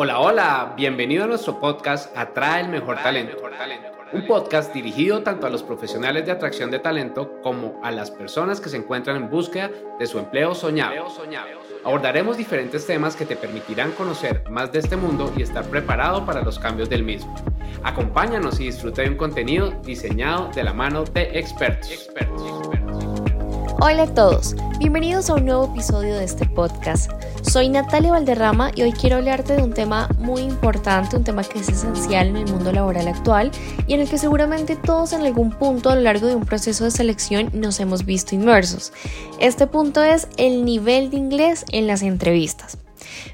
Hola, hola, bienvenido a nuestro podcast Atrae el Mejor Talento. Un podcast dirigido tanto a los profesionales de atracción de talento como a las personas que se encuentran en búsqueda de su empleo soñado. Abordaremos diferentes temas que te permitirán conocer más de este mundo y estar preparado para los cambios del mismo. Acompáñanos y disfruta de un contenido diseñado de la mano de expertos. Hola a todos, bienvenidos a un nuevo episodio de este podcast. Soy Natalia Valderrama y hoy quiero hablarte de un tema muy importante, un tema que es esencial en el mundo laboral actual y en el que seguramente todos en algún punto a lo largo de un proceso de selección nos hemos visto inmersos. Este punto es el nivel de inglés en las entrevistas.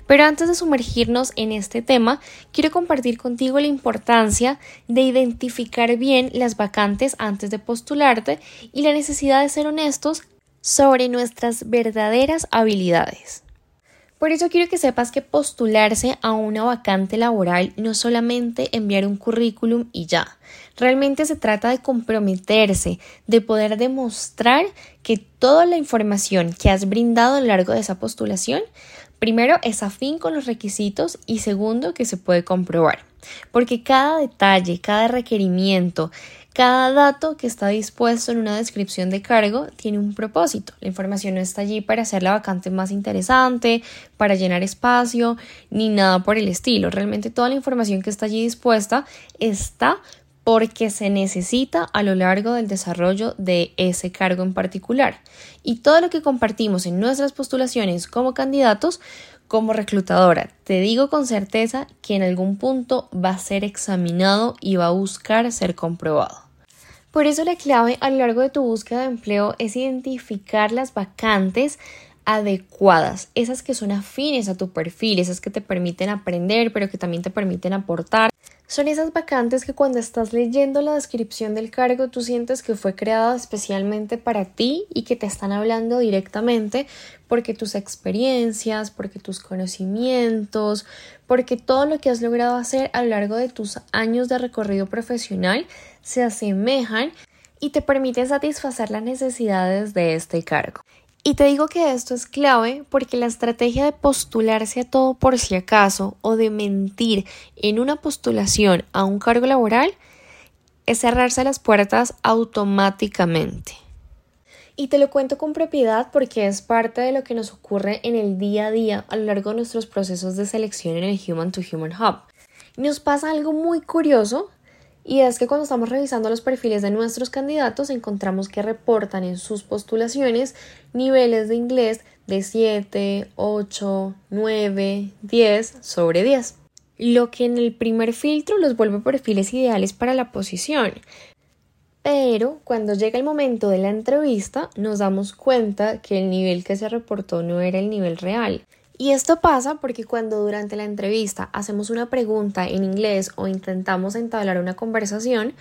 Pero antes de sumergirnos en este tema, quiero compartir contigo la importancia de identificar bien las vacantes antes de postularte y la necesidad de ser honestos sobre nuestras verdaderas habilidades. Por eso quiero que sepas que postularse a una vacante laboral no solamente enviar un currículum y ya. Realmente se trata de comprometerse, de poder demostrar que toda la información que has brindado a lo largo de esa postulación, primero es afín con los requisitos y segundo que se puede comprobar. Porque cada detalle, cada requerimiento, cada dato que está dispuesto en una descripción de cargo tiene un propósito. La información no está allí para hacer la vacante más interesante, para llenar espacio, ni nada por el estilo. Realmente toda la información que está allí dispuesta está porque se necesita a lo largo del desarrollo de ese cargo en particular. Y todo lo que compartimos en nuestras postulaciones como candidatos, como reclutadora, te digo con certeza que en algún punto va a ser examinado y va a buscar ser comprobado. Por eso la clave a lo largo de tu búsqueda de empleo es identificar las vacantes adecuadas, esas que son afines a tu perfil, esas que te permiten aprender, pero que también te permiten aportar. Son esas vacantes que cuando estás leyendo la descripción del cargo tú sientes que fue creada especialmente para ti y que te están hablando directamente porque tus experiencias, porque tus conocimientos, porque todo lo que has logrado hacer a lo largo de tus años de recorrido profesional se asemejan y te permiten satisfacer las necesidades de este cargo. Y te digo que esto es clave porque la estrategia de postularse a todo por si acaso o de mentir en una postulación a un cargo laboral es cerrarse las puertas automáticamente. Y te lo cuento con propiedad porque es parte de lo que nos ocurre en el día a día a lo largo de nuestros procesos de selección en el Human to Human Hub. Nos pasa algo muy curioso y es que cuando estamos revisando los perfiles de nuestros candidatos encontramos que reportan en sus postulaciones niveles de inglés de 7, 8, 9, 10 sobre 10, lo que en el primer filtro los vuelve perfiles ideales para la posición. Pero cuando llega el momento de la entrevista nos damos cuenta que el nivel que se reportó no era el nivel real y esto pasa porque cuando durante la entrevista hacemos una pregunta en inglés o intentamos entablar una conversación,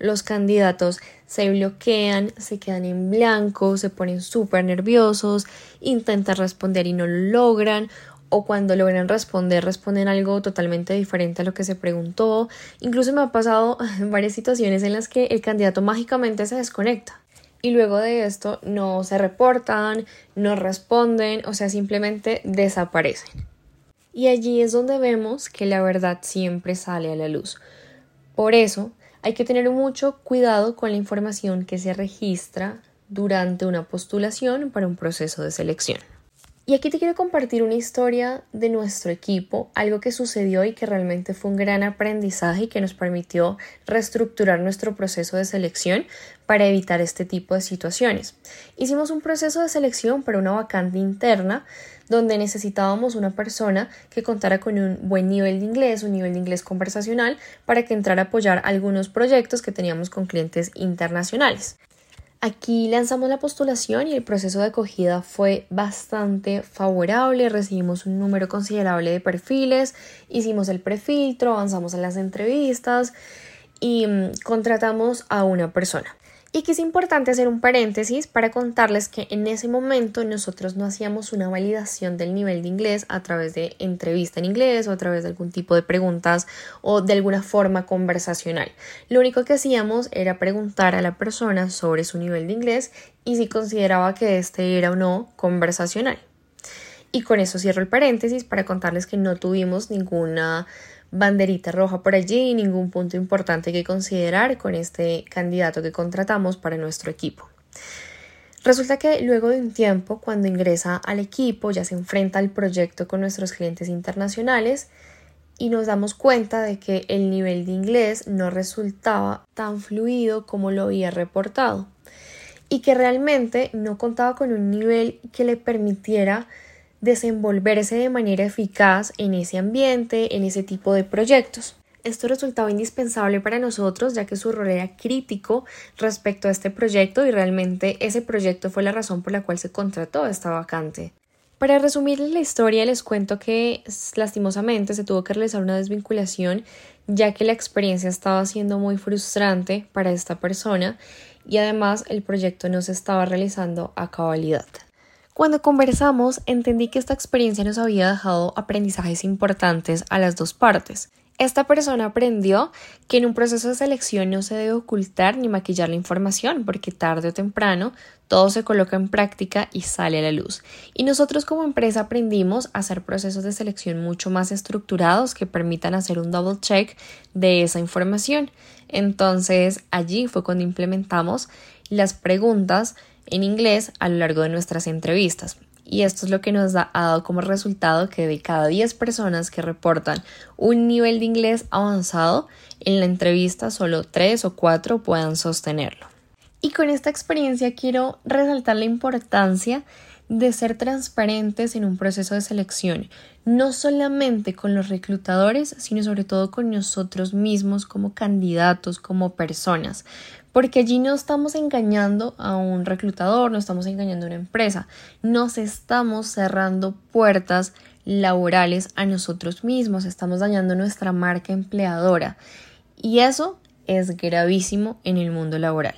los candidatos se bloquean, se quedan en blanco, se ponen súper nerviosos, intentan responder y no lo logran, o cuando logran responder, responden algo totalmente diferente a lo que se preguntó. Incluso me ha pasado varias situaciones en las que el candidato mágicamente se desconecta y luego de esto no se reportan, no responden, o sea, simplemente desaparecen. Y allí es donde vemos que la verdad siempre sale a la luz. Por eso hay que tener mucho cuidado con la información que se registra durante una postulación para un proceso de selección. Y aquí te quiero compartir una historia de nuestro equipo, algo que sucedió y que realmente fue un gran aprendizaje y que nos permitió reestructurar nuestro proceso de selección para evitar este tipo de situaciones. Hicimos un proceso de selección para una vacante interna donde necesitábamos una persona que contara con un buen nivel de inglés, un nivel de inglés conversacional, para que entrara a apoyar algunos proyectos que teníamos con clientes internacionales. Aquí lanzamos la postulación y el proceso de acogida fue bastante favorable, recibimos un número considerable de perfiles, hicimos el prefiltro, avanzamos en las entrevistas y mm, contratamos a una persona. Y que es importante hacer un paréntesis para contarles que en ese momento nosotros no hacíamos una validación del nivel de inglés a través de entrevista en inglés o a través de algún tipo de preguntas o de alguna forma conversacional. Lo único que hacíamos era preguntar a la persona sobre su nivel de inglés y si consideraba que este era o no conversacional. Y con eso cierro el paréntesis para contarles que no tuvimos ninguna banderita roja por allí, ningún punto importante que considerar con este candidato que contratamos para nuestro equipo. Resulta que luego de un tiempo, cuando ingresa al equipo, ya se enfrenta al proyecto con nuestros clientes internacionales y nos damos cuenta de que el nivel de inglés no resultaba tan fluido como lo había reportado y que realmente no contaba con un nivel que le permitiera desenvolverse de manera eficaz en ese ambiente, en ese tipo de proyectos. Esto resultaba indispensable para nosotros ya que su rol era crítico respecto a este proyecto y realmente ese proyecto fue la razón por la cual se contrató esta vacante. Para resumirles la historia les cuento que lastimosamente se tuvo que realizar una desvinculación ya que la experiencia estaba siendo muy frustrante para esta persona y además el proyecto no se estaba realizando a cabalidad. Cuando conversamos entendí que esta experiencia nos había dejado aprendizajes importantes a las dos partes. Esta persona aprendió que en un proceso de selección no se debe ocultar ni maquillar la información porque tarde o temprano todo se coloca en práctica y sale a la luz. Y nosotros como empresa aprendimos a hacer procesos de selección mucho más estructurados que permitan hacer un double check de esa información. Entonces allí fue cuando implementamos las preguntas en inglés a lo largo de nuestras entrevistas y esto es lo que nos ha dado como resultado que de cada 10 personas que reportan un nivel de inglés avanzado, en la entrevista solo 3 o 4 puedan sostenerlo. Y con esta experiencia quiero resaltar la importancia de ser transparentes en un proceso de selección, no solamente con los reclutadores, sino sobre todo con nosotros mismos como candidatos, como personas, porque allí no estamos engañando a un reclutador, no estamos engañando a una empresa, nos estamos cerrando puertas laborales a nosotros mismos, estamos dañando nuestra marca empleadora y eso es gravísimo en el mundo laboral.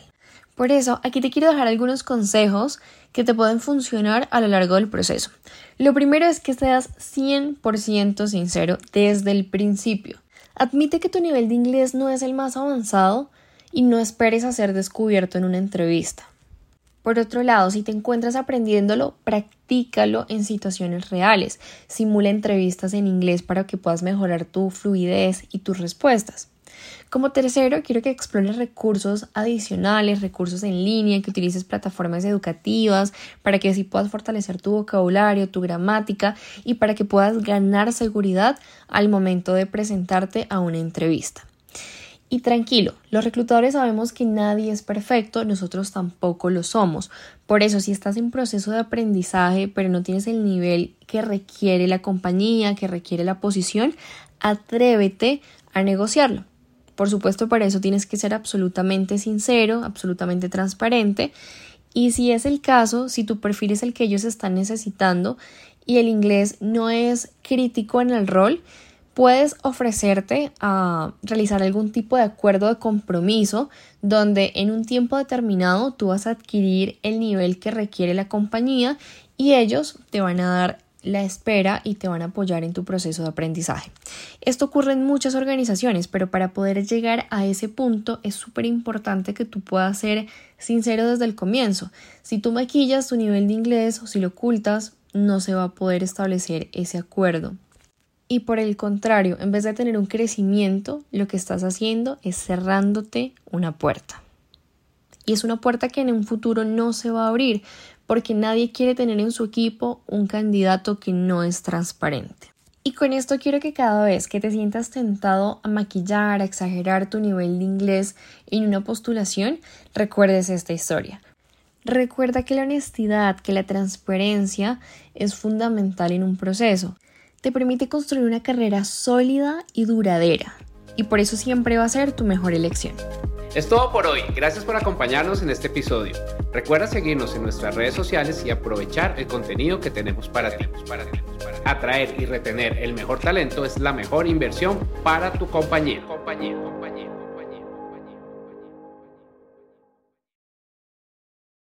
Por eso, aquí te quiero dejar algunos consejos que te pueden funcionar a lo largo del proceso. Lo primero es que seas 100% sincero desde el principio. Admite que tu nivel de inglés no es el más avanzado, y no esperes a ser descubierto en una entrevista. Por otro lado, si te encuentras aprendiéndolo, practícalo en situaciones reales. Simula entrevistas en inglés para que puedas mejorar tu fluidez y tus respuestas. Como tercero, quiero que explores recursos adicionales, recursos en línea, que utilices plataformas educativas para que así puedas fortalecer tu vocabulario, tu gramática y para que puedas ganar seguridad al momento de presentarte a una entrevista. Y tranquilo, los reclutadores sabemos que nadie es perfecto, nosotros tampoco lo somos. Por eso, si estás en proceso de aprendizaje, pero no tienes el nivel que requiere la compañía, que requiere la posición, atrévete a negociarlo. Por supuesto, para eso tienes que ser absolutamente sincero, absolutamente transparente. Y si es el caso, si tu perfil es el que ellos están necesitando y el inglés no es crítico en el rol, puedes ofrecerte a realizar algún tipo de acuerdo de compromiso donde en un tiempo determinado tú vas a adquirir el nivel que requiere la compañía y ellos te van a dar la espera y te van a apoyar en tu proceso de aprendizaje. Esto ocurre en muchas organizaciones, pero para poder llegar a ese punto es súper importante que tú puedas ser sincero desde el comienzo. Si tú maquillas tu nivel de inglés o si lo ocultas, no se va a poder establecer ese acuerdo y por el contrario, en vez de tener un crecimiento, lo que estás haciendo es cerrándote una puerta. Y es una puerta que en un futuro no se va a abrir porque nadie quiere tener en su equipo un candidato que no es transparente. Y con esto quiero que cada vez que te sientas tentado a maquillar, a exagerar tu nivel de inglés en una postulación, recuerdes esta historia. Recuerda que la honestidad, que la transparencia es fundamental en un proceso te permite construir una carrera sólida y duradera, y por eso siempre va a ser tu mejor elección. Es todo por hoy, gracias por acompañarnos en este episodio. Recuerda seguirnos en nuestras redes sociales y aprovechar el contenido que tenemos para ti. Atraer y retener el mejor talento es la mejor inversión para tu compañía. compañía.